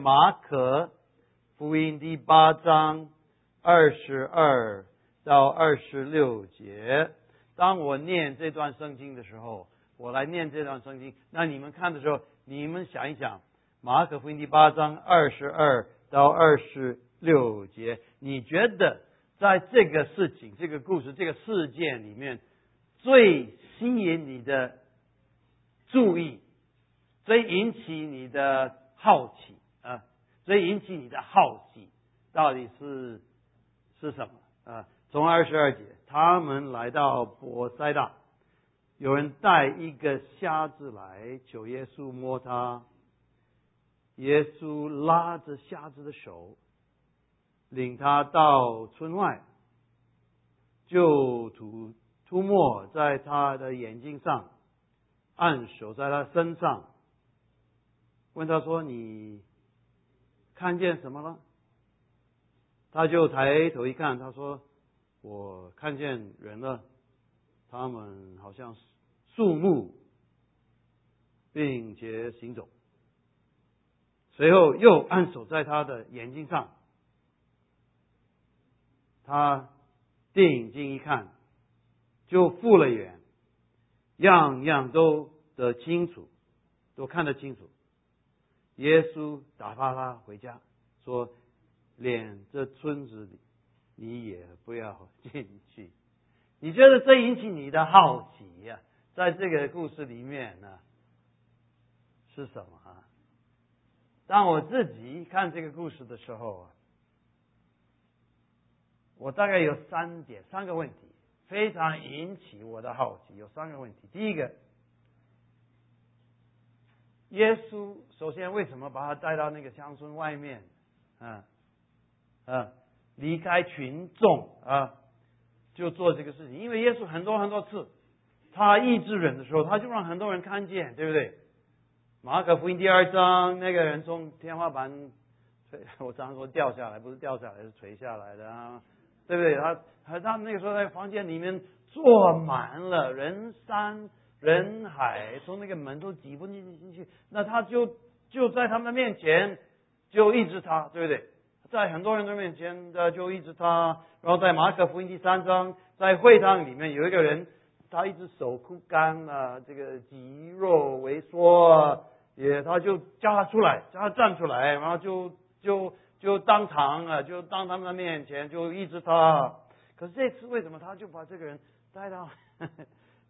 马可福音第八章二十二到二十六节。当我念这段圣经的时候，我来念这段圣经。那你们看的时候，你们想一想，马可福音第八章二十二到二十六节，你觉得在这个事情、这个故事、这个事件里面，最吸引你的注意，最引起你的好奇这，引起你的好奇，到底是是什么啊？从二十二节，他们来到博塞大，有人带一个瞎子来求耶稣摸他，耶稣拉着瞎子的手，领他到村外，就涂涂抹在他的眼睛上，按手在他身上，问他说：“你看见什么了？”他就抬头一看，他说。我看见人了，他们好像树木，并且行走。随后又按手在他的眼睛上，他定睛一看，就复了眼，样样都得清楚，都看得清楚。耶稣打发他回家，说：“连这村子里。”你也不要进去。你觉得这引起你的好奇呀？在这个故事里面呢，是什么啊？当我自己看这个故事的时候啊，我大概有三点、三个问题，非常引起我的好奇。有三个问题。第一个，耶稣首先为什么把他带到那个乡村外面？啊啊。离开群众啊，就做这个事情。因为耶稣很多很多次，他医治人的时候，他就让很多人看见，对不对？马可福音第二章，那个人从天花板垂，我常说掉下来，不是掉下来，是垂下来的啊，对不对？他他他那个时候在房间里面坐满了人山人海，从那个门都挤不进进去，那他就就在他们的面前就医治他，对不对？在很多人的面前，的就一直他，然后在马可福音第三章，在会堂里面有一个人，他一只手枯干了，这个肌肉萎缩，也他就叫他出来，叫他站出来，然后就就就当场啊，就当他们的面前就一直他。可是这次为什么他就把这个人带到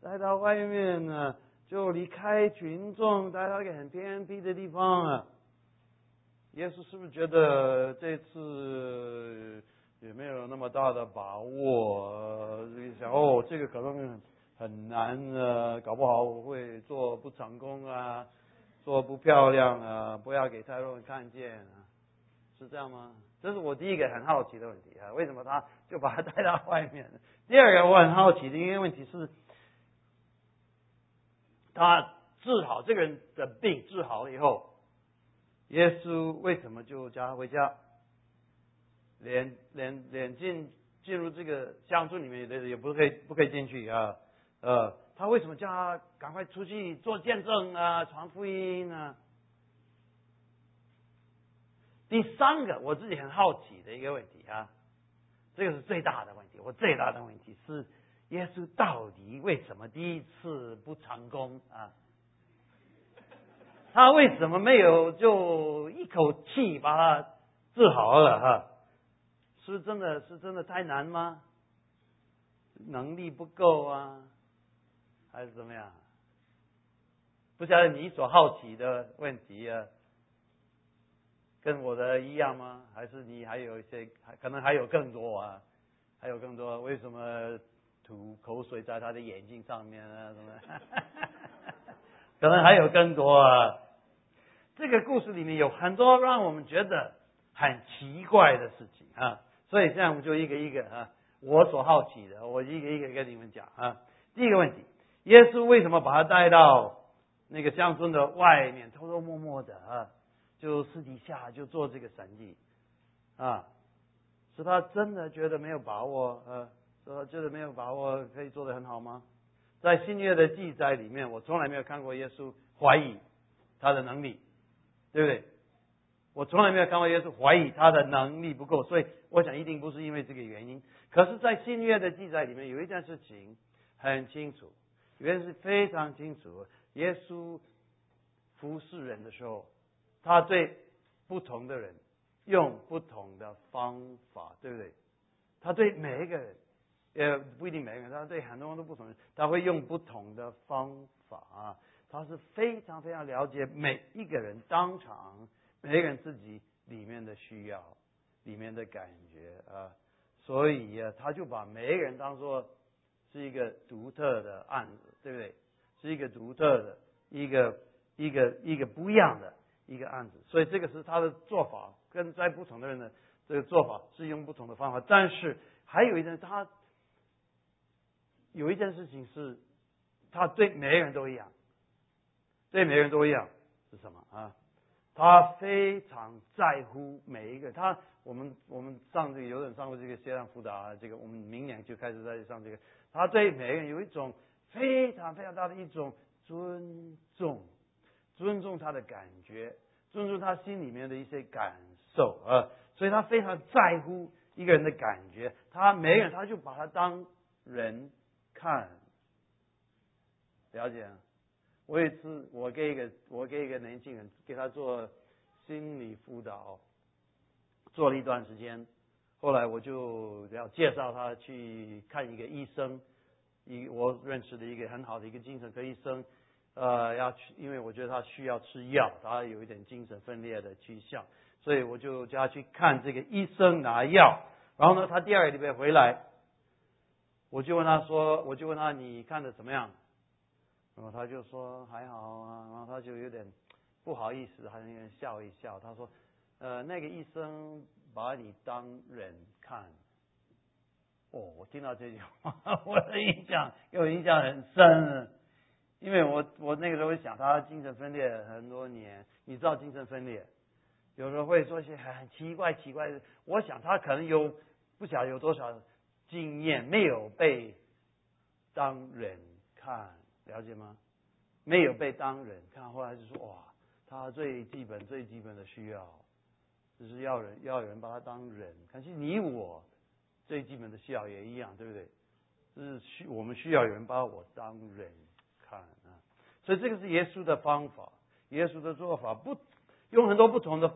带到外面呢？就离开群众，带到一个很偏僻的地方啊？耶稣是不是觉得这次也没有那么大的把握？想哦，这个可能很难啊，搞不好我会做不成功啊，做不漂亮啊，不要给太多人看见啊，是这样吗？这是我第一个很好奇的问题啊，为什么他就把他带到外面？第二个我很好奇的一个问题是，他治好这个人的病，治好了以后。耶稣为什么就叫他回家？连连连进进入这个乡村里面的也不可以不可以进去啊？呃，他为什么叫他赶快出去做见证啊，传福音啊？第三个我自己很好奇的一个问题啊，这个是最大的问题。我最大的问题是，耶稣到底为什么第一次不成功啊？他为什么没有就一口气把他治好了哈？是真的是真的太难吗？能力不够啊，还是怎么样？不晓得你所好奇的问题啊，跟我的一样吗？还是你还有一些可能还有更多啊？还有更多？为什么吐口水在他的眼睛上面啊？什么？可能还有更多啊！这个故事里面有很多让我们觉得很奇怪的事情啊，所以现在我们就一个一个啊，我所好奇的，我一个一个跟你们讲啊。第一个问题，耶稣为什么把他带到那个乡村的外面，偷偷摸摸的啊，就私底下就做这个神迹啊？是他真的觉得没有把握啊？是他觉得没有把握可以做得很好吗？在新约的记载里面，我从来没有看过耶稣怀疑他的能力，对不对？我从来没有看过耶稣怀疑他的能力不够，所以我想一定不是因为这个原因。可是，在新约的记载里面，有一件事情很清楚，原是非常清楚。耶稣服侍人的时候，他对不同的人用不同的方法，对不对？他对每一个人，呃，不一定每个人，他对很多人都不同，他会用不同的方法啊。他是非常非常了解每一个人当场每一个人自己里面的需要、里面的感觉啊。所以啊，他就把每一个人当做是一个独特的案子，对不对？是一个独特的、一个一个一个不一样的一个案子。所以这个是他的做法，跟在不同的人的这个做法是用不同的方法。但是还有一点，他有一件事情是，他对每个人都一样，对每个人都一样是什么啊？他非常在乎每一个他。我们我们上这个有点上过这个线上辅导啊，这个我们明年就开始在上这个。他对每个人有一种非常非常大的一种尊重，尊重他的感觉，尊重他心里面的一些感受啊，所以他非常在乎一个人的感觉。他每个人他就把他当人看，了解？我有一次我给一个我给一个年轻人给他做心理辅导。做了一段时间，后来我就要介绍他去看一个医生，一我认识的一个很好的一个精神科医生，呃，要去，因为我觉得他需要吃药，他有一点精神分裂的趋向，所以我就叫他去看这个医生拿药。然后呢，他第二个礼拜回来，我就问他说，我就问他你看的怎么样？然后他就说还好啊，然后他就有点不好意思，还有点笑一笑，他说。呃，那个医生把你当人看，哦，我听到这句话，我的印象给我印象很深，因为我我那个时候想他精神分裂很多年，你知道精神分裂，有时候会说一些很奇怪奇怪的，我想他可能有不晓得有多少经验没有被当人看，了解吗？没有被当人看，后来就说哇，他最基本最基本的需要。就是要人要有人把他当人，可是你我最基本的需要也一样，对不对？就是需我们需要有人把我当人看啊，所以这个是耶稣的方法，耶稣的做法不用很多不同的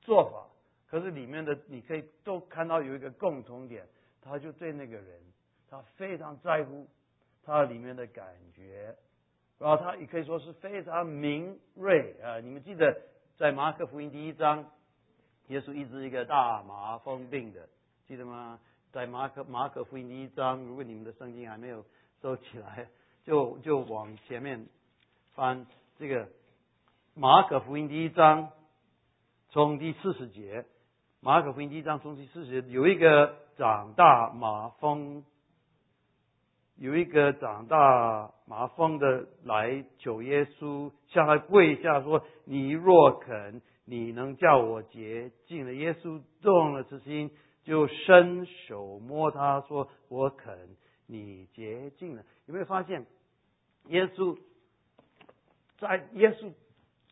做法，可是里面的你可以都看到有一个共同点，他就对那个人，他非常在乎他里面的感觉，然后他也可以说是非常敏锐啊。你们记得在马可福音第一章。耶稣医治一个大麻风病的，记得吗？在马可马可福音第一章，如果你们的圣经还没有收起来，就就往前面翻这个马可福音第一章，从第四十节，马可福音第一章从第四十节，有一个长大麻风，有一个长大麻风的来求耶稣，向他跪下说：“你若肯。”你能叫我洁净了？耶稣动了慈心，就伸手摸他，说：“我肯，你洁净了。”有没有发现，耶稣在耶稣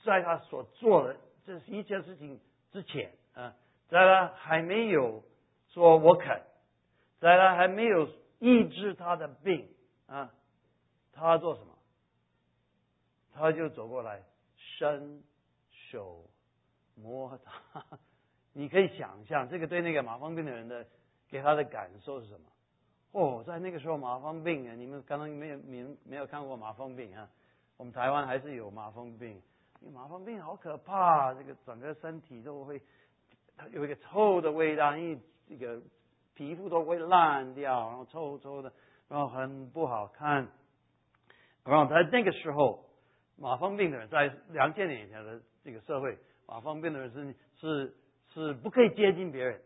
在他所做的这一切事情之前啊，在他还没有说我肯，在他还没有医治他的病啊，他做什么？他就走过来伸手。摸他，你可以想象这个对那个麻风病的人的给他的感受是什么？哦，在那个时候麻风病啊，你们刚刚没有没没有看过麻风病啊？我们台湾还是有麻风病，麻风病好可怕，这个整个身体都会它有一个臭的味道，因为这个皮肤都会烂掉，然后臭臭的，然后很不好看。然后在那个时候，麻风病的人在两千年以前的这个社会。麻风病的人是是是不可以接近别人，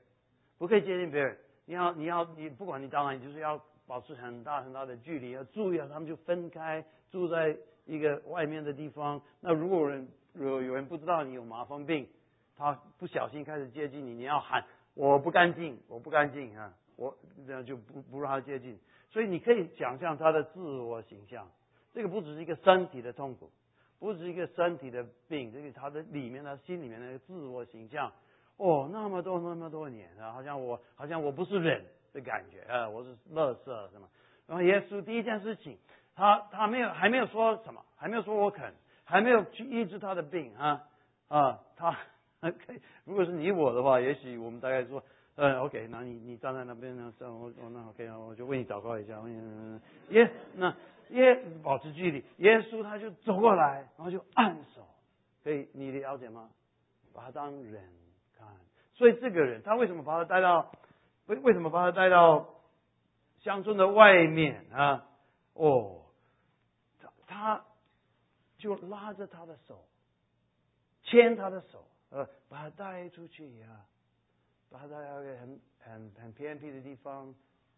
不可以接近别人。你要你要你不管你当然你就是要保持很大很大的距离，要注意啊，他们就分开住在一个外面的地方。那如果有人有有人不知道你有麻风病，他不小心开始接近你，你要喊我不干净，我不干净啊，我这样就不不让他接近。所以你可以想象他的自我形象，这个不只是一个身体的痛苦。不只是一个身体的病，这个他的里面的心里面那个自我形象，哦，那么多那么多年啊，好像我好像我不是人的感觉啊，我是垃圾什么？然后耶稣第一件事情，他他没有还没有说什么，还没有说我肯，还没有去医治他的病啊啊，他 OK，如果是你我的话，也许我们大概说。嗯，OK，那你你站在那边呢？我我那 OK 啊，我就为你祷告一下。嗯，耶，那耶保持距离，耶稣他就走过来，然后就按手，可以你了解吗？把他当人看，所以这个人他为什么把他带到为为什么把他带到乡村的外面啊？哦，他他就拉着他的手，牵他的手，呃，把他带出去呀。把他带到一个很很很偏僻的地方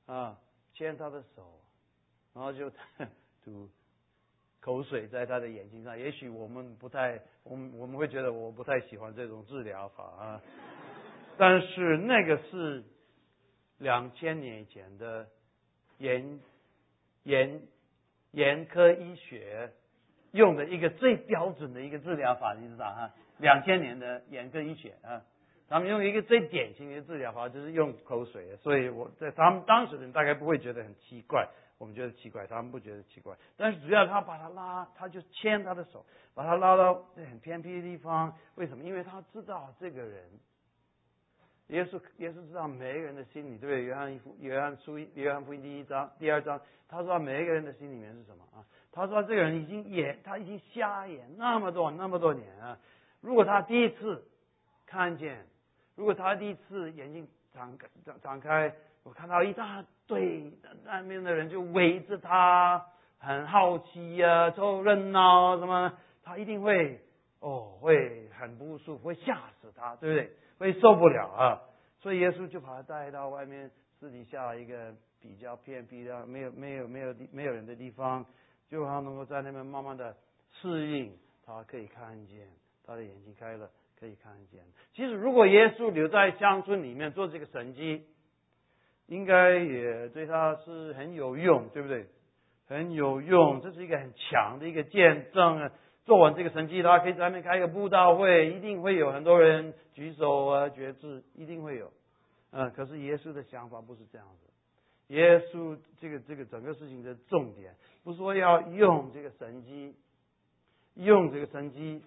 啊，牵他的手，然后就 吐口水在他的眼睛上。也许我们不太，我们我们会觉得我不太喜欢这种治疗法啊。但是那个是两千年以前的眼眼眼科医学用的一个最标准的一个治疗法，你知道哈？两千年的眼科医学啊。他们用一个最典型的治疗法，就是用口水，所以我在他们当时的人大概不会觉得很奇怪，我们觉得奇怪，他们不觉得奇怪。但是主要他把他拉，他就牵他的手，把他拉到很偏僻的地方。为什么？因为他知道这个人，耶稣耶稣知道每一个人的心里，对不对？约翰一约翰书约翰福音第一章、第二章，他说每一个人的心里面是什么啊？他说这个人已经眼，他已经瞎眼那么多那么多年啊。如果他第一次看见。如果他第一次眼睛张开张张开，我看到一大堆那边的人就围着他，很好奇呀，凑热闹什么，他一定会哦，会很不舒服，会吓死他，对不对？会受不了啊！所以耶稣就把他带到外面私底下一个比较偏僻的、没有没有没有没有人的地方，就让他能够在那边慢慢的适应，他可以看见他的眼睛开了。可以看见，其实如果耶稣留在乡村里面做这个神迹，应该也对他是很有用，对不对？很有用，这是一个很强的一个见证啊！做完这个神迹，他可以在外面开一个布道会，一定会有很多人举手啊，决志，一定会有。嗯，可是耶稣的想法不是这样子。耶稣这个这个整个事情的重点，不是说要用这个神迹，用这个神迹。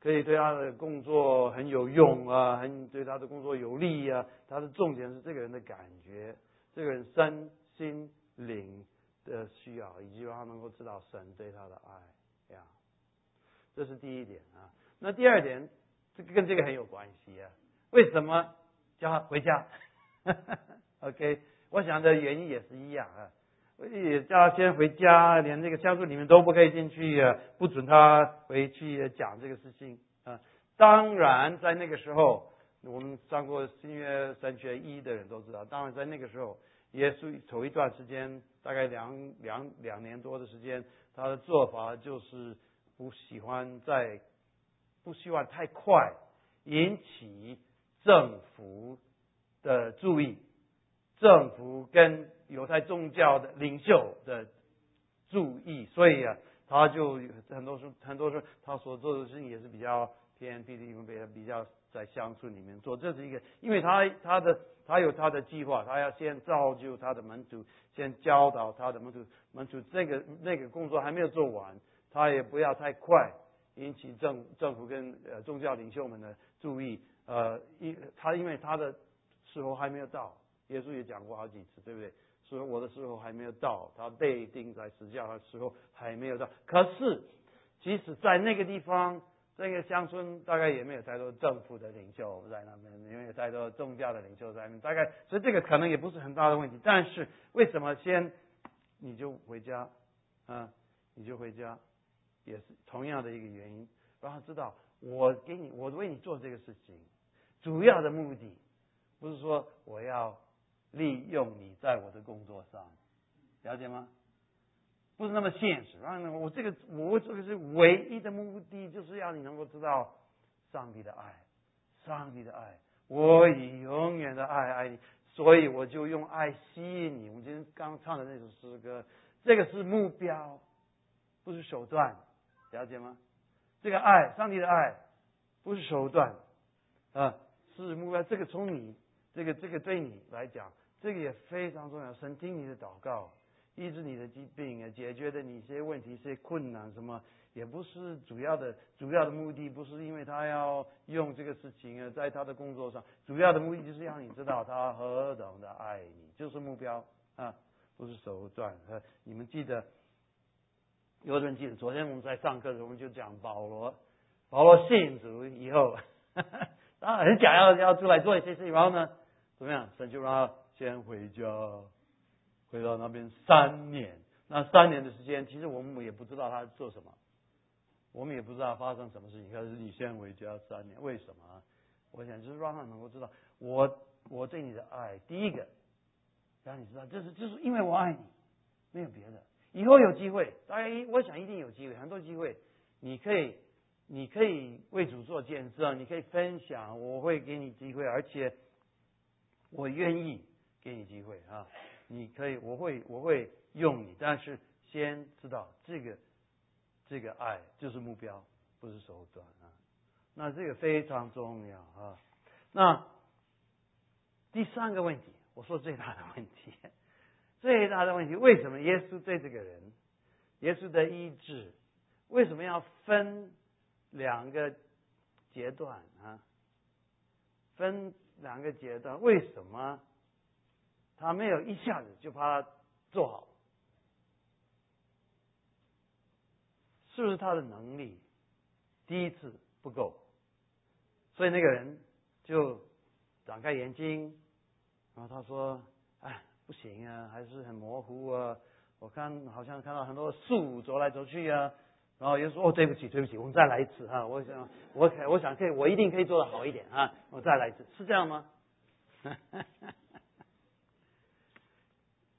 可以对他的工作很有用啊，很对他的工作有利啊。他的重点是这个人的感觉，这个人身心灵的需要，以及他能够知道神对他的爱呀。这是第一点啊。那第二点，这个跟这个很有关系啊。为什么叫他回家？OK，我想的原因也是一样啊。所以叫他先回家，连这个家族里面都不可以进去，不准他回去讲这个事情啊。当然，在那个时候，我们上过新约三学一的人都知道，当然在那个时候，耶稣头一段时间，大概两两两年多的时间，他的做法就是不喜欢在，不希望太快引起政府的注意，政府跟。犹太宗教的领袖的注意，所以啊，他就很多时候，很多时候他所做的事情也是比较偏僻的地方，比较比较在乡村里面做。这是一个，因为他他的他有他的计划，他要先造就他的门徒，先教导他的门徒，门徒这个那个工作还没有做完，他也不要太快引起政政府跟呃宗教领袖们的注意。呃，因他因为他的时候还没有到，耶稣也讲过好几次，对不对？说我的时候还没有到，他被钉在石架的时候还没有到。可是，即使在那个地方，这个乡村大概也没有太多政府的领袖在那边，也没有太多宗教的领袖在那边。大概，所以这个可能也不是很大的问题。但是，为什么先你就回家啊？你就回家，也是同样的一个原因。让他知道，我给你，我为你做这个事情，主要的目的不是说我要。利用你在我的工作上，了解吗？不是那么现实。然后，我这个我这个是唯一的目的，就是要你能够知道上帝的爱，上帝的爱，我以永远的爱爱你，所以我就用爱吸引你。我们今天刚唱的那首诗歌，这个是目标，不是手段，了解吗？这个爱，上帝的爱，不是手段，啊，是目标。这个从你，这个这个对你来讲，这个也非常重要。神听你的祷告，医治你的疾病，解决的你一些问题、一些困难，什么也不是主要的，主要的目的不是因为他要用这个事情啊，在他的工作上，主要的目的就是让你知道他何等的爱你，就是目标啊，不是手段啊。你们记得。有人记得，昨天我们在上课的时候，我们就讲保罗，保罗信主以后，他很想要要出来做一些事情，然后呢，怎么样？神就让先回家，回到那边三年。那三年的时间，其实我们也不知道他做什么，我们也不知道发生什么事情。可是你先回家三年，为什么？我想就是让他能够知道，我我对你的爱，第一个让你知道，就是就是因为我爱你，没有别的。以后有机会，大家一我想一定有机会，很多机会，你可以，你可以为主做见证，你可以分享，我会给你机会，而且我愿意给你机会啊！你可以，我会，我会用你，但是先知道这个，这个爱就是目标，不是手段啊！那这个非常重要啊！那第三个问题，我说最大的问题。最大的问题，为什么耶稣对这个人，耶稣的医治，为什么要分两个阶段啊？分两个阶段，为什么他没有一下子就把它做好？是不是他的能力第一次不够？所以那个人就展开眼睛，然后他说：“哎。”不行啊，还是很模糊啊。我看好像看到很多树走来走去啊。然后又说：“哦，对不起，对不起，我们再来一次啊。”我想，我我想可以，我一定可以做的好一点啊。我再来一次，是这样吗？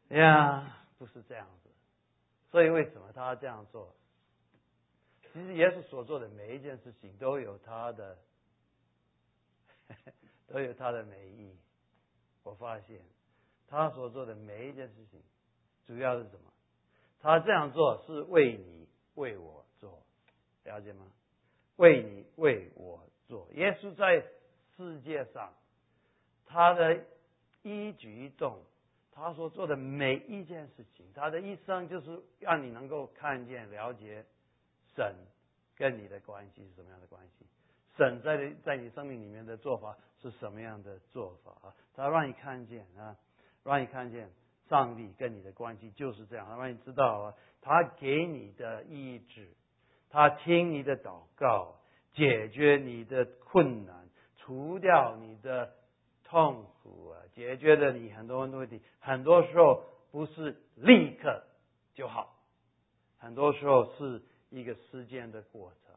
哎呀，不是这样子。所以为什么他这样做？其实耶稣所做的每一件事情都有他的，都有他的美意。我发现。他所做的每一件事情，主要是什么？他这样做是为你为我做，了解吗？为你为我做。耶稣在世界上，他的一举一动，他所做的每一件事情，他的一生就是让你能够看见、了解神跟你的关系是什么样的关系，神在在你生命里面的做法是什么样的做法啊？他让你看见啊。让你看见上帝跟你的关系就是这样，让你知道啊，他给你的医治，他听你的祷告，解决你的困难，除掉你的痛苦啊，解决了你很多很多问题。很多时候不是立刻就好，很多时候是一个时间的过程，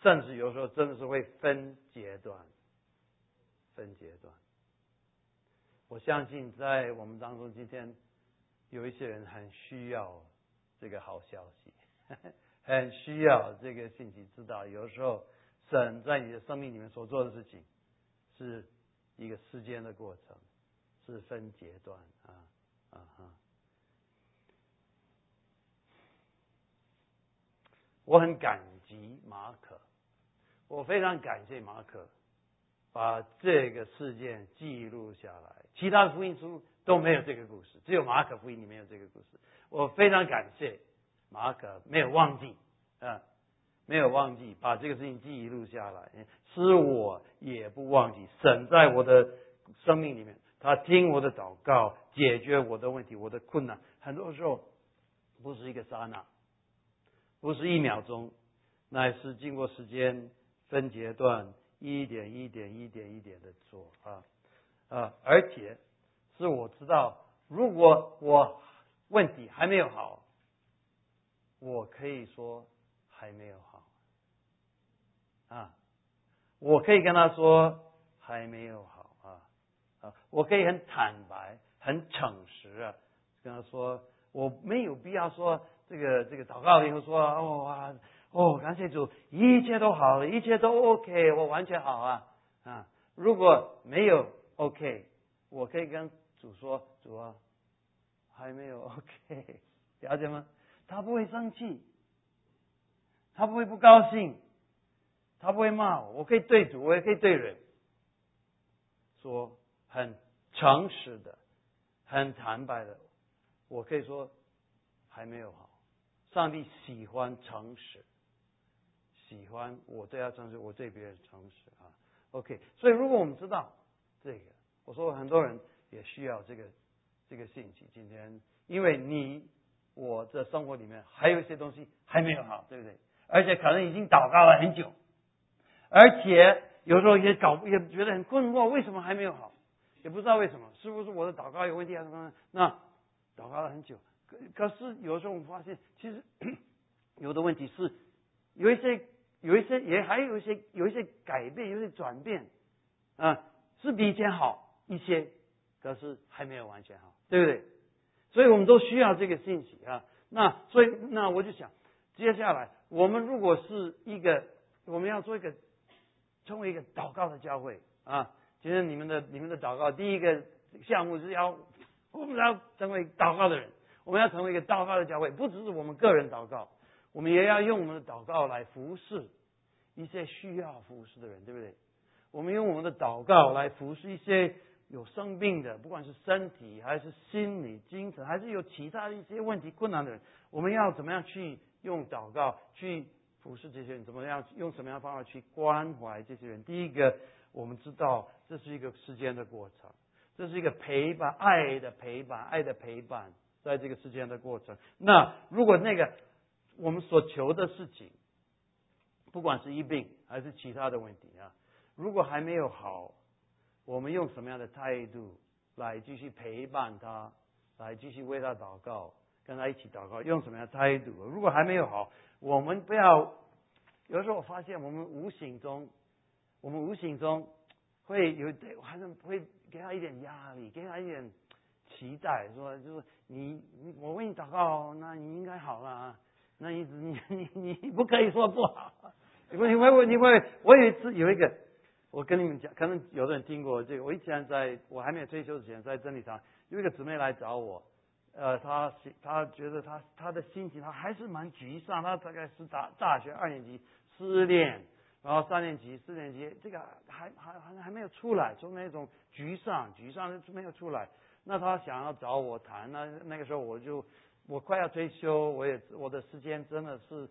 甚至有时候真的是会分阶段，分阶段。我相信在我们当中，今天有一些人很需要这个好消息，很需要这个信息，知道有时候神在你的生命里面所做的事情是一个时间的过程，是分阶段啊啊哈！我很感激马可，我非常感谢马可。把这个事件记录下来，其他的福音书都没有这个故事，只有马可福音里面有这个故事。我非常感谢马可没有忘记啊，没有忘记把这个事情记录下来，是我也不忘记神在我的生命里面，他听我的祷告，解决我的问题，我的困难。很多时候不是一个刹那，不是一秒钟，乃是经过时间分阶段。一点一点一点一点的做啊啊！而且是我知道，如果我问题还没有好，我可以说还没有啊，我可以跟他说还没有好啊啊！我可以很坦白、很诚实啊，跟他说我没有必要说这个这个祷告以后说哦。哦，感谢主，一切都好了，一切都 OK，我完全好啊啊！如果没有 OK，我可以跟主说，主啊，还没有 OK，了解吗？他不会生气，他不会不高兴，他不会骂我，我可以对主，我也可以对人，说很诚实的，很坦白的，我可以说还没有好。上帝喜欢诚实，喜欢我对他诚实，我对别人诚实啊。OK，所以如果我们知道这个，我说很多人也需要这个这个信息。今天，因为你我的生活里面还有一些东西还没有好，对不对？而且可能已经祷告了很久，而且有时候也搞也觉得很困惑，为什么还没有好？也不知道为什么，是不是我的祷告有问题啊？什么？那祷告了很久，可可是有时候我们发现，其实有的问题是有一些。有一些也还有一些有一些改变，有一些转变，啊，是比以前好一些，可是还没有完全好，对不对？所以我们都需要这个信息啊。那所以那我就想，接下来我们如果是一个我们要做一个成为一个祷告的教会啊，今天你们的你们的祷告第一个项目是要 我们要成为祷告的人，我们要成为一个祷告的教会，不只是我们个人祷告。我们也要用我们的祷告来服侍一些需要服侍的人，对不对？我们用我们的祷告来服侍一些有生病的，不管是身体还是心理、精神，还是有其他一些问题困难的人。我们要怎么样去用祷告去服侍这些人？怎么样用什么样的方法去关怀这些人？第一个，我们知道这是一个时间的过程，这是一个陪伴、爱的陪伴、爱的陪伴，在这个时间的过程。那如果那个。我们所求的事情，不管是疫病还是其他的问题啊，如果还没有好，我们用什么样的态度来继续陪伴他，来继续为他祷告，跟他一起祷告，用什么样的态度？如果还没有好，我们不要。有时候我发现，我们无形中，我们无形中会有还是会给他一点压力，给他一点期待，说就是你，我为你祷告，那你应该好了啊。那你你你你不可以说不好，你会你会你会我有一次有一个，我跟你们讲，可能有的人听过这个。我以前在我还没有退休之前，在真理堂有一个姊妹来找我，呃，他他觉得他他的心情他还是蛮沮丧，他大概是大大学二年级失恋，然后三年级四年级这个还还还还没有出来，从那种沮丧沮丧没有出来，那他想要找我谈，那那个时候我就。我快要退休，我也我的时间真的是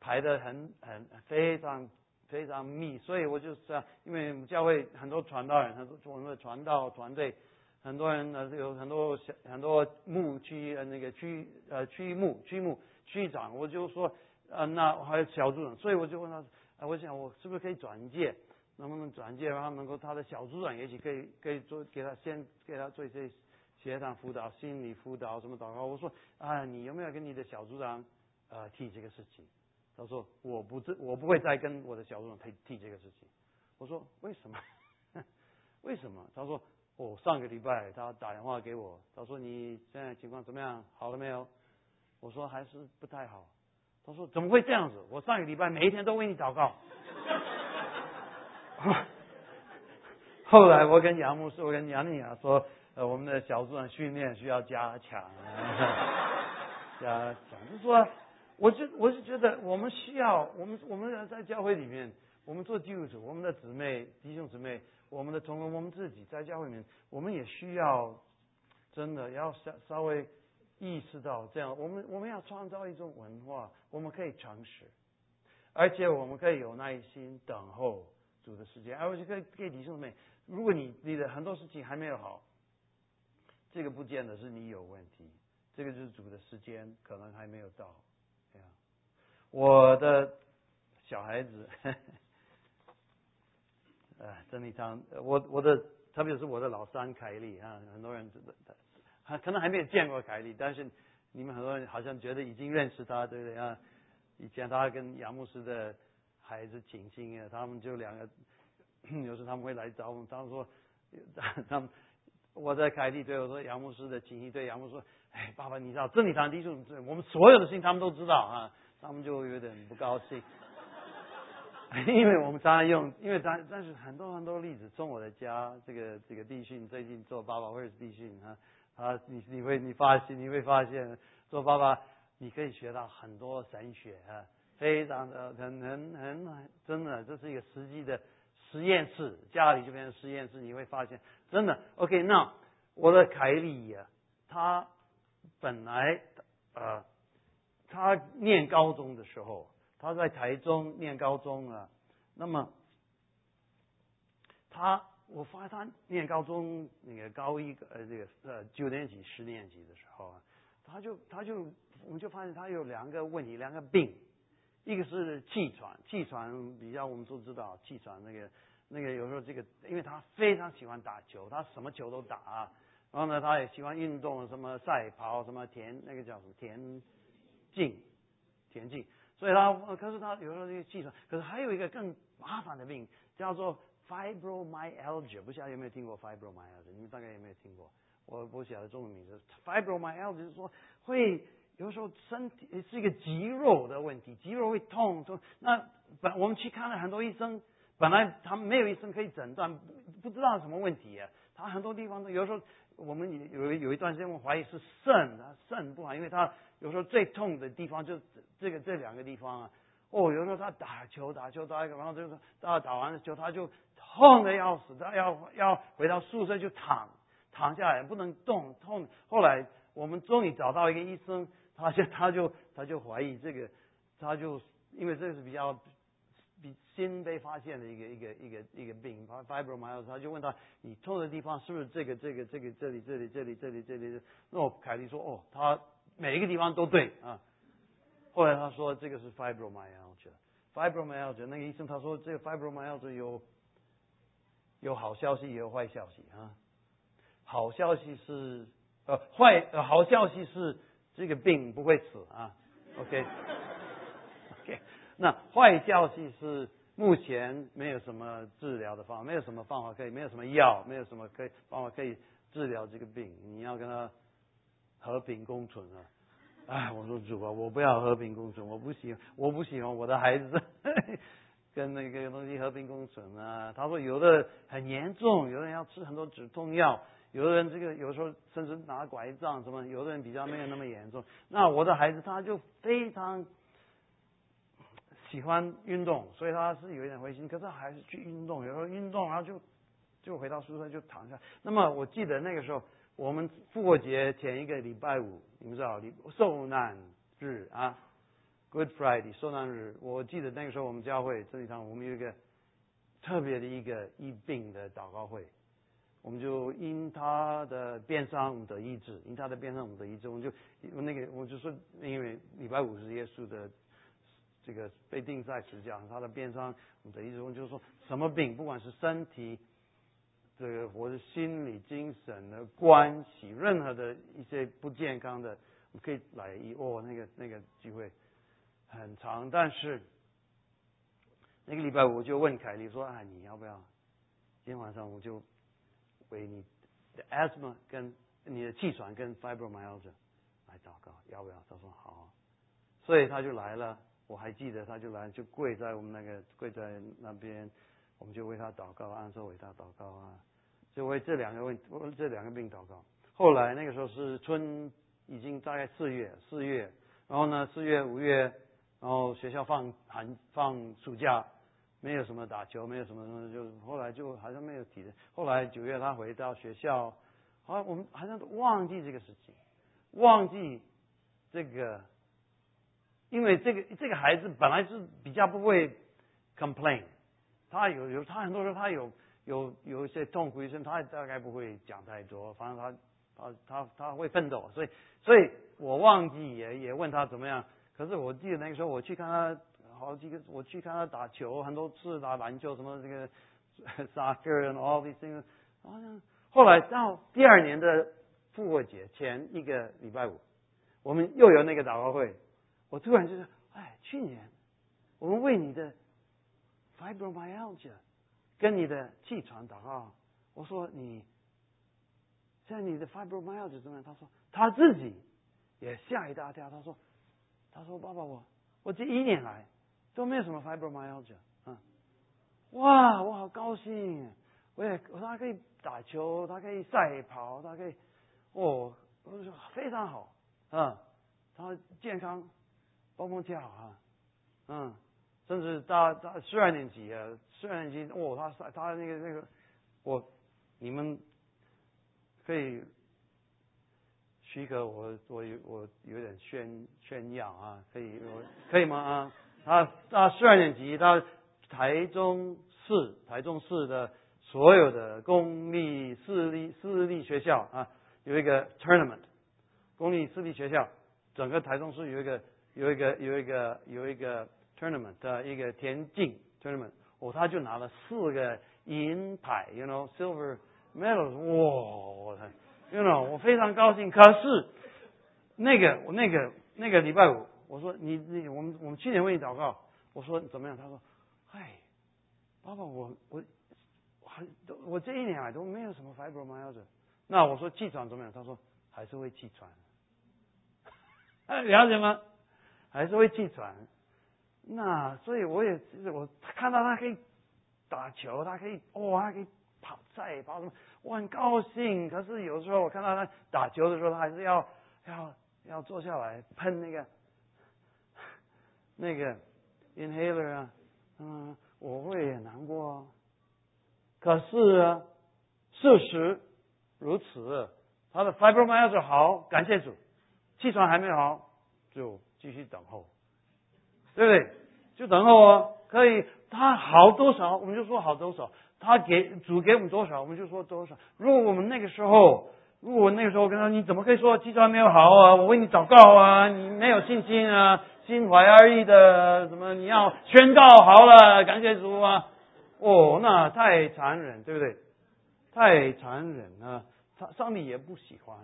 排的很很非常非常密，所以我就是因为教会很多传道人，很多我们的传道团队，很多人呢有很多小很多牧区呃那个区呃区牧区牧区长，我就说呃那还有小组长，所以我就问他，啊我想我是不是可以转介，能不能转介，然后能够他的小组长也许可以可以做给他先给他做一些。学堂辅导、心理辅导什么祷告？我说啊，你有没有跟你的小组长呃提这个事情？他说我不这我不会再跟我的小组长提提这个事情。我说为什么？为什么？他说我上个礼拜他打电话给我，他说你现在情况怎么样？好了没有？我说还是不太好。他说怎么会这样子？我上个礼拜每一天都为你祷告。后来我跟杨牧师，我跟杨丽雅说。呃，我们的小组长训练需要加强，加强。就说，我就我是觉得，我们需要，我们我们在教会里面，我们做基督徒，我们的姊妹弟兄姊妹，我们的同工，我们自己在教会里面，我们也需要真的要稍稍微意识到这样，我们我们要创造一种文化，我们可以诚实，而且我们可以有耐心等候主的时间，而且可以给弟兄姊妹，如果你你的很多事情还没有好。这个不见得是你有问题，这个就是主的时间可能还没有到。这样，我的小孩子，呃，真理堂，我我的特别是我的老三凯利啊，很多人还可能还没有见过凯利，但是你们很多人好像觉得已经认识他，对不对啊？以前他跟杨牧师的孩子挺亲啊，他们就两个，有时他们会来找我们，他们说 他们。我在凯蒂对我说杨牧师的情谊对杨牧说，哎，爸爸，你知道真理堂弟兄，我们所有的事情他们都知道啊，他们就有点不高兴，因为我们常常用，因为但但是很多很多例子，从我的家这个这个地训最近做爸爸或者是地训啊啊，你你会你发现你会发现做爸爸你可以学到很多神学啊，非常的很很很真的，这是一个实际的实验室，家里就变成实验室，你会发现真的。OK，那我的凯莉呀，她本来呃，她念高中的时候，他在台中念高中啊，那么他我发现他念高中那个高一呃这个呃九年级十年级的时候啊，他就他就我们就发现他有两个问题，两个病。一个是气喘，气喘比较我们都知道，气喘那个那个有时候这个，因为他非常喜欢打球，他什么球都打，然后呢，他也喜欢运动，什么赛跑，什么田那个叫什么田径，田径，所以他可是他有时候这个气喘，可是还有一个更麻烦的病叫做 fibromyalgia，不晓得有没有听过 fibromyalgia？你们大概有没有听过？我不晓得中文名字，fibromyalgia 就是说会。有时候身体是一个肌肉的问题，肌肉会痛。痛。那本我们去看了很多医生，本来他们没有医生可以诊断，不知道什么问题。他很多地方都有时候我们有有一段时间我怀疑是肾，他肾不好，因为他有时候最痛的地方就这个这两个地方啊。哦，有时候他打球打球打一个，然后就是他打完了球他就痛的要死，他要要回到宿舍就躺躺下来不能动，痛。后来我们终于找到一个医生。他就他就他就怀疑这个，他就因为这个是比较比新被发现的一个一个一个一个病，fibromyalgia，他就问他你痛的地方是不是这个这个这个这里这里这里这里这里？那凯莉说哦，他每一个地方都对啊。后来他说这个是 fibromyalgia，fibromyalgia 那个医生他说这个 fibromyalgia 有有好消息也有坏消息啊。好消息是呃坏呃好消息是。这个病不会死啊，OK，OK。那坏消息是目前没有什么治疗的方法，没有什么方法可以，没有什么药，没有什么可以方法可以治疗这个病。你要跟他和平共存啊！哎，我说主啊，我不要和平共存，我不喜，我不喜欢我的孩子 跟那个东西和平共存啊。他说有的很严重，有的人要吃很多止痛药。有的人这个有时候甚至拿拐杖什么，有的人比较没有那么严重。那我的孩子他就非常喜欢运动，所以他是有一点灰心，可是还是去运动。有时候运动，然后就就回到宿舍就躺下。那么我记得那个时候，我们复活节前一个礼拜五，你们知道，受难日啊，Good Friday 受难日。我记得那个时候我们教会这里堂，我们有一个特别的一个疫病的祷告会。我们就因他的变伤得医治，因他的变伤我们得医治。我们就那个，我就说，因为礼拜五是耶稣的这个被钉在十字架，他的变伤我们得医治。我们就说什么病，不管是身体，这个或者心理、精神的关系，任何的一些不健康的，我可以来一。哦，那个那个机会很长，但是那个礼拜我就问凯莉说：“啊，你要不要？今天晚上我就。”为你的 asthma 跟你的气喘跟 fibromyalgia 来祷告，要不要？他说好，所以他就来了。我还记得，他就来，就跪在我们那个跪在那边，我们就为他祷告，按说为他祷告啊，就为这两个问这两个病祷告。后来那个时候是春，已经大概四月，四月，然后呢，四月五月，然后学校放寒放暑假。没有什么打球，没有什么东西，就后来就好像没有体力。后来九月他回到学校，好像我们好像都忘记这个事情，忘记这个，因为这个这个孩子本来是比较不会 complain，他有有他很多时候他有有有一些痛苦一生，他大概不会讲太多，反正他他他他会奋斗，所以所以我忘记也也问他怎么样，可是我记得那个时候我去看他。好几个，我去看他打球，很多次打篮球，什么这个 soccer and all these things。后来到第二年的复活节前一个礼拜五，我们又有那个祷告会。我突然就是，哎，去年我们为你的 fibromyalgia 跟你的气喘祷告。我说你，现在你的 fibromyalgia 怎么样？他说他自己也吓一大跳。他说，他说爸爸我我这一年来。都没有什么 fibromyalgia 啊，哇，我好高兴！我也我说他可以打球，他可以赛跑，他可以，哦，我说非常好啊，他健康，蹦蹦跳啊，嗯，甚至到到十二年级啊，十二年级哦，他他那个那个，我你们可以许可我我有我有点炫炫耀啊，可以我可以吗啊？他到十二年级到台中市台中市的所有的公立私立私立学校啊，有一个 tournament，公立私立学校，整个台中市有一个。有一个有一个有一个 tournament 的一个田径 tournament，哦，他就拿了四个银牌，you know silver medals，哇，you know 我非常高兴。可是那个我那个那个礼拜五，我说你你我们我们去年为你祷告，我说怎么样？他说，嗨，爸爸我我还我这一年来都没有什么 fibromyalgia。那我说气喘怎么样？他说还是会气喘。了解吗？还是会气喘，那所以我也我看到他可以打球，他可以哇，他可以跑赛跑什么，我很高兴。可是有时候我看到他打球的时候，他还是要要要坐下来喷那个那个 inhaler 啊，嗯，我会很难过。可是，事实如此，他的 fibromyalgia 好，感谢主，气喘还没好就。继续等候，对不对？就等候哦，可以。他好多少，我们就说好多少。他给主给我们多少，我们就说多少。如果我们那个时候，如果那个时候跟他，你怎么可以说基础还没有好啊？我为你祷告啊，你没有信心啊，心怀二意的，什么你要宣告好了，感谢主啊。哦，那太残忍，对不对？太残忍了。上上帝也不喜欢，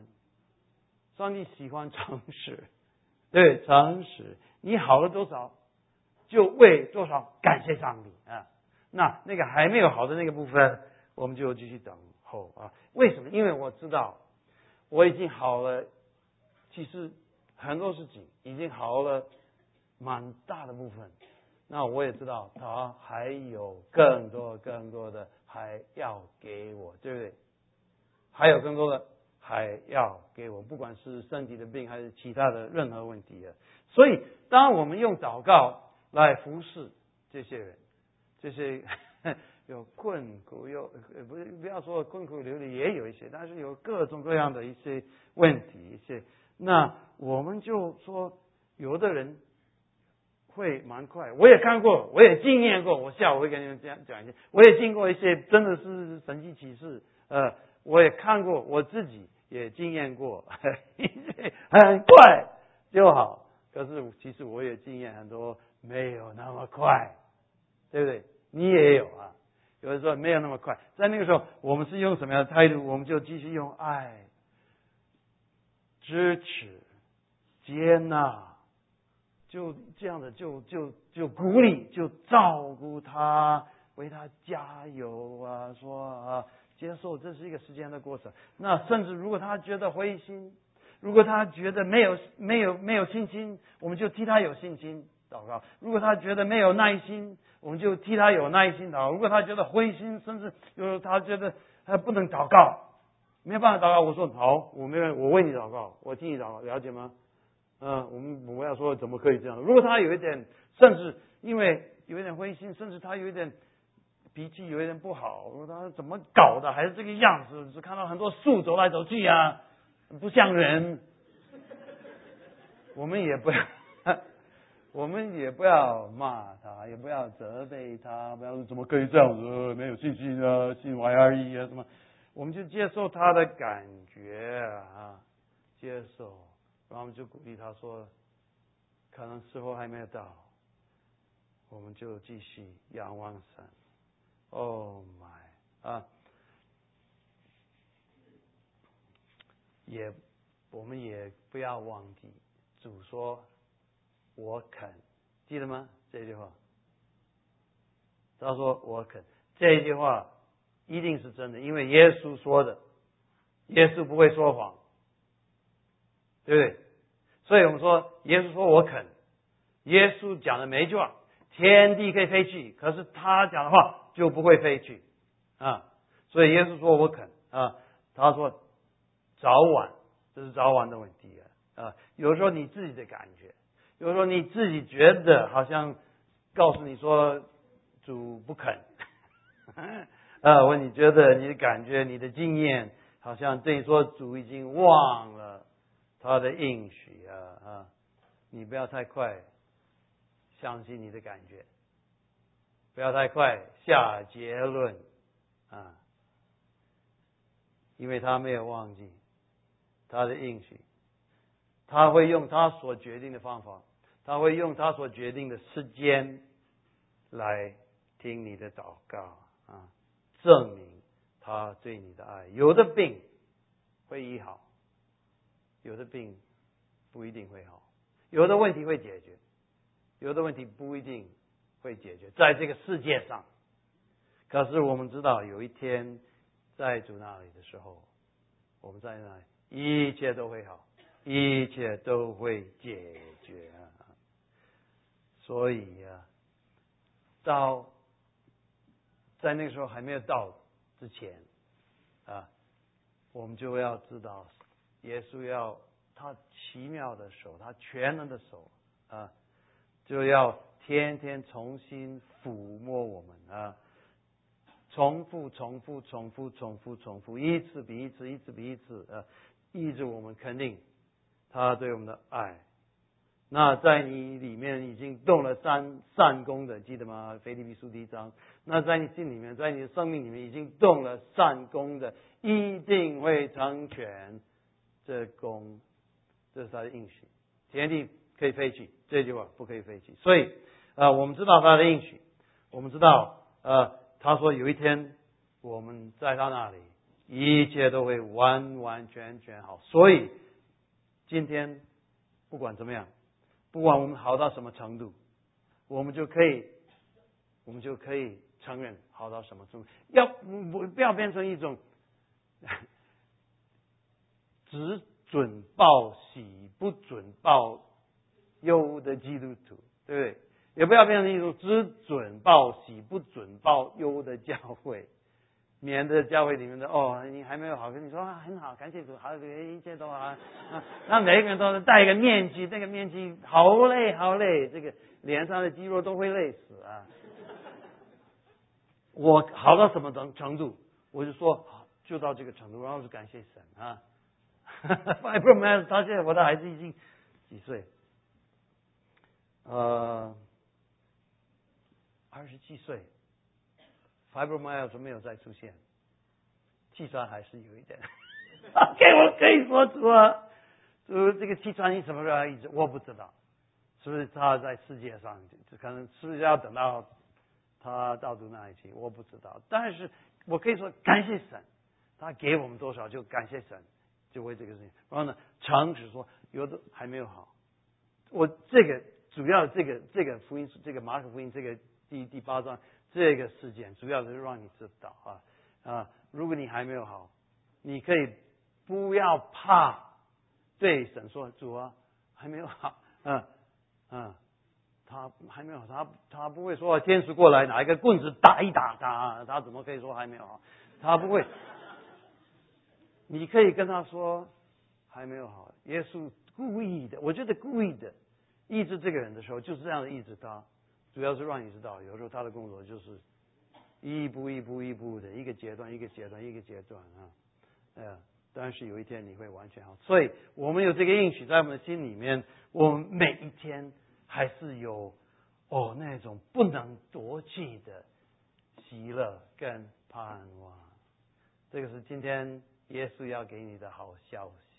上帝喜欢诚实。对，诚实，你好了多少，就为多少感谢上帝啊。那那个还没有好的那个部分，我们就继续等候啊。为什么？因为我知道我已经好了，其实很多事情已经好了，蛮大的部分。那我也知道他还有更多更多的还要给我，对不对？还有更多的。还要给我，不管是身体的病还是其他的任何问题啊。所以，当我们用祷告来服侍这些人，这些有困苦，有不是不要说困苦流离，也有一些，但是有各种各样的一些问题，一些那我们就说，有的人会蛮快，我也看过，我也经验过，我下午会跟你们这样讲一些，我也经过一些真的是神奇启示，呃，我也看过我自己。也经验过，很快就好。可是其实我也经验很多，没有那么快，对不对？你也有啊。有的时候没有那么快，在那个时候，我们是用什么样的态度？我们就继续用爱、支持、接纳，就这样的，就就就鼓励，就照顾他，为他加油啊，说啊。接受这是一个时间的过程。那甚至如果他觉得灰心，如果他觉得没有没有没有信心，我们就替他有信心祷告；如果他觉得没有耐心，我们就替他有耐心祷告；如果他觉得灰心，甚至就是他觉得他不能祷告，没办法祷告，我说好，我没有我为你祷告，我替你祷告，了解吗？嗯，我们我们要说怎么可以这样？如果他有一点，甚至因为有一点灰心，甚至他有一点。脾气有一点不好，我说他怎么搞的，还是这个样子？是看到很多树走来走去呀，不像人。我们也不要，我们也不要骂他，也不要责备他，不要怎么可以这样子，没有信心啊，心怀二意啊什么？我们就接受他的感觉啊，接受，然后我们就鼓励他说，可能时候还没有到，我们就继续仰望神。Oh my 啊，也我们也不要忘记主说“我肯”，记得吗？这句话，他说“我肯”，这句话一定是真的，因为耶稣说的，耶稣不会说谎，对不对？所以我们说，耶稣说我肯，耶稣讲的每一句话，天地可以飞去，可是他讲的话。就不会飞去啊！所以耶稣说：“我肯啊。”他说：“早晚，这是早晚的问题啊！啊，有时候你自己的感觉，有时候你自己觉得好像告诉你说主不肯，啊，问你觉得你的感觉、你的经验，好像对你说主已经忘了他的应许啊啊，你不要太快相信你的感觉，不要太快下结论啊，因为他没有忘记他的应许，他会用他所决定的方法。他会用他所决定的时间来听你的祷告啊，证明他对你的爱。有的病会医好，有的病不一定会好，有的问题会解决，有的问题不一定会解决。在这个世界上，可是我们知道有一天在主那里的时候，我们在那里一切都会好，一切都会解决。所以啊，到在那个时候还没有到之前啊，我们就要知道，耶稣要他奇妙的手，他全能的手啊，就要天天重新抚摸我们啊，重复、重复、重复、重复、重复，一次比一次，一次比一次啊，抑制我们肯定他对我们的爱。那在你里面已经动了善善功的，记得吗？腓立比书第一章。那在你心里面，在你的生命里面已经动了善功的，一定会成全这功。这是他的应许。田地可以废弃，这句话不可以废弃。所以，呃，我们知道他的应许，我们知道，呃，他说有一天我们在他那里，一切都会完完全全好。所以，今天不管怎么样。不管我们好到什么程度，我们就可以，我们就可以承认好到什么程度。要不不要变成一种 只准报喜不准报忧的基督徒，对不对？也不要变成一种只准报喜不准报忧的教会。免得教会里面的哦，你还没有好，跟你说啊，很好，感谢主，好，一切都好啊。那每一个人都是戴一个面具，这个面具好累，好累，这个脸上的肌肉都会累死啊。我好到什么程程度，我就说就到这个程度，然后就感谢神啊。Fiberman，他现在我的孩子已经几岁？呃，二十七岁。Fibromyalgia 没有再出现，气喘还是有一点。OK，我可以说出啊，就这个气喘你什么时候一直我不知道，是不是他在世界上，可能是不是要等到他到度那一期，我不知道。但是我可以说感谢神，他给我们多少就感谢神，就为这个事情。然后呢，诚实说有的还没有好，我这个主要这个这个福音，这个马可福音这个第第八章。这个事件主要是让你知道啊啊！如果你还没有好，你可以不要怕对神说主啊，还没有好，嗯嗯，他还没有，他他不会说天使过来拿一个棍子打一打他，他怎么可以说还没有好？他不会。你可以跟他说还没有好，耶稣故意的，我觉得故意的抑制这个人的时候，就是这样的抑制他。主要是让你知道，有时候他的工作就是一步一步一步的一个阶段一个阶段一个阶段啊，呃，但是有一天你会完全好，所以我们有这个应许在我们的心里面，我们每一天还是有哦那种不能夺去的喜乐跟盼望，这个是今天耶稣要给你的好消息。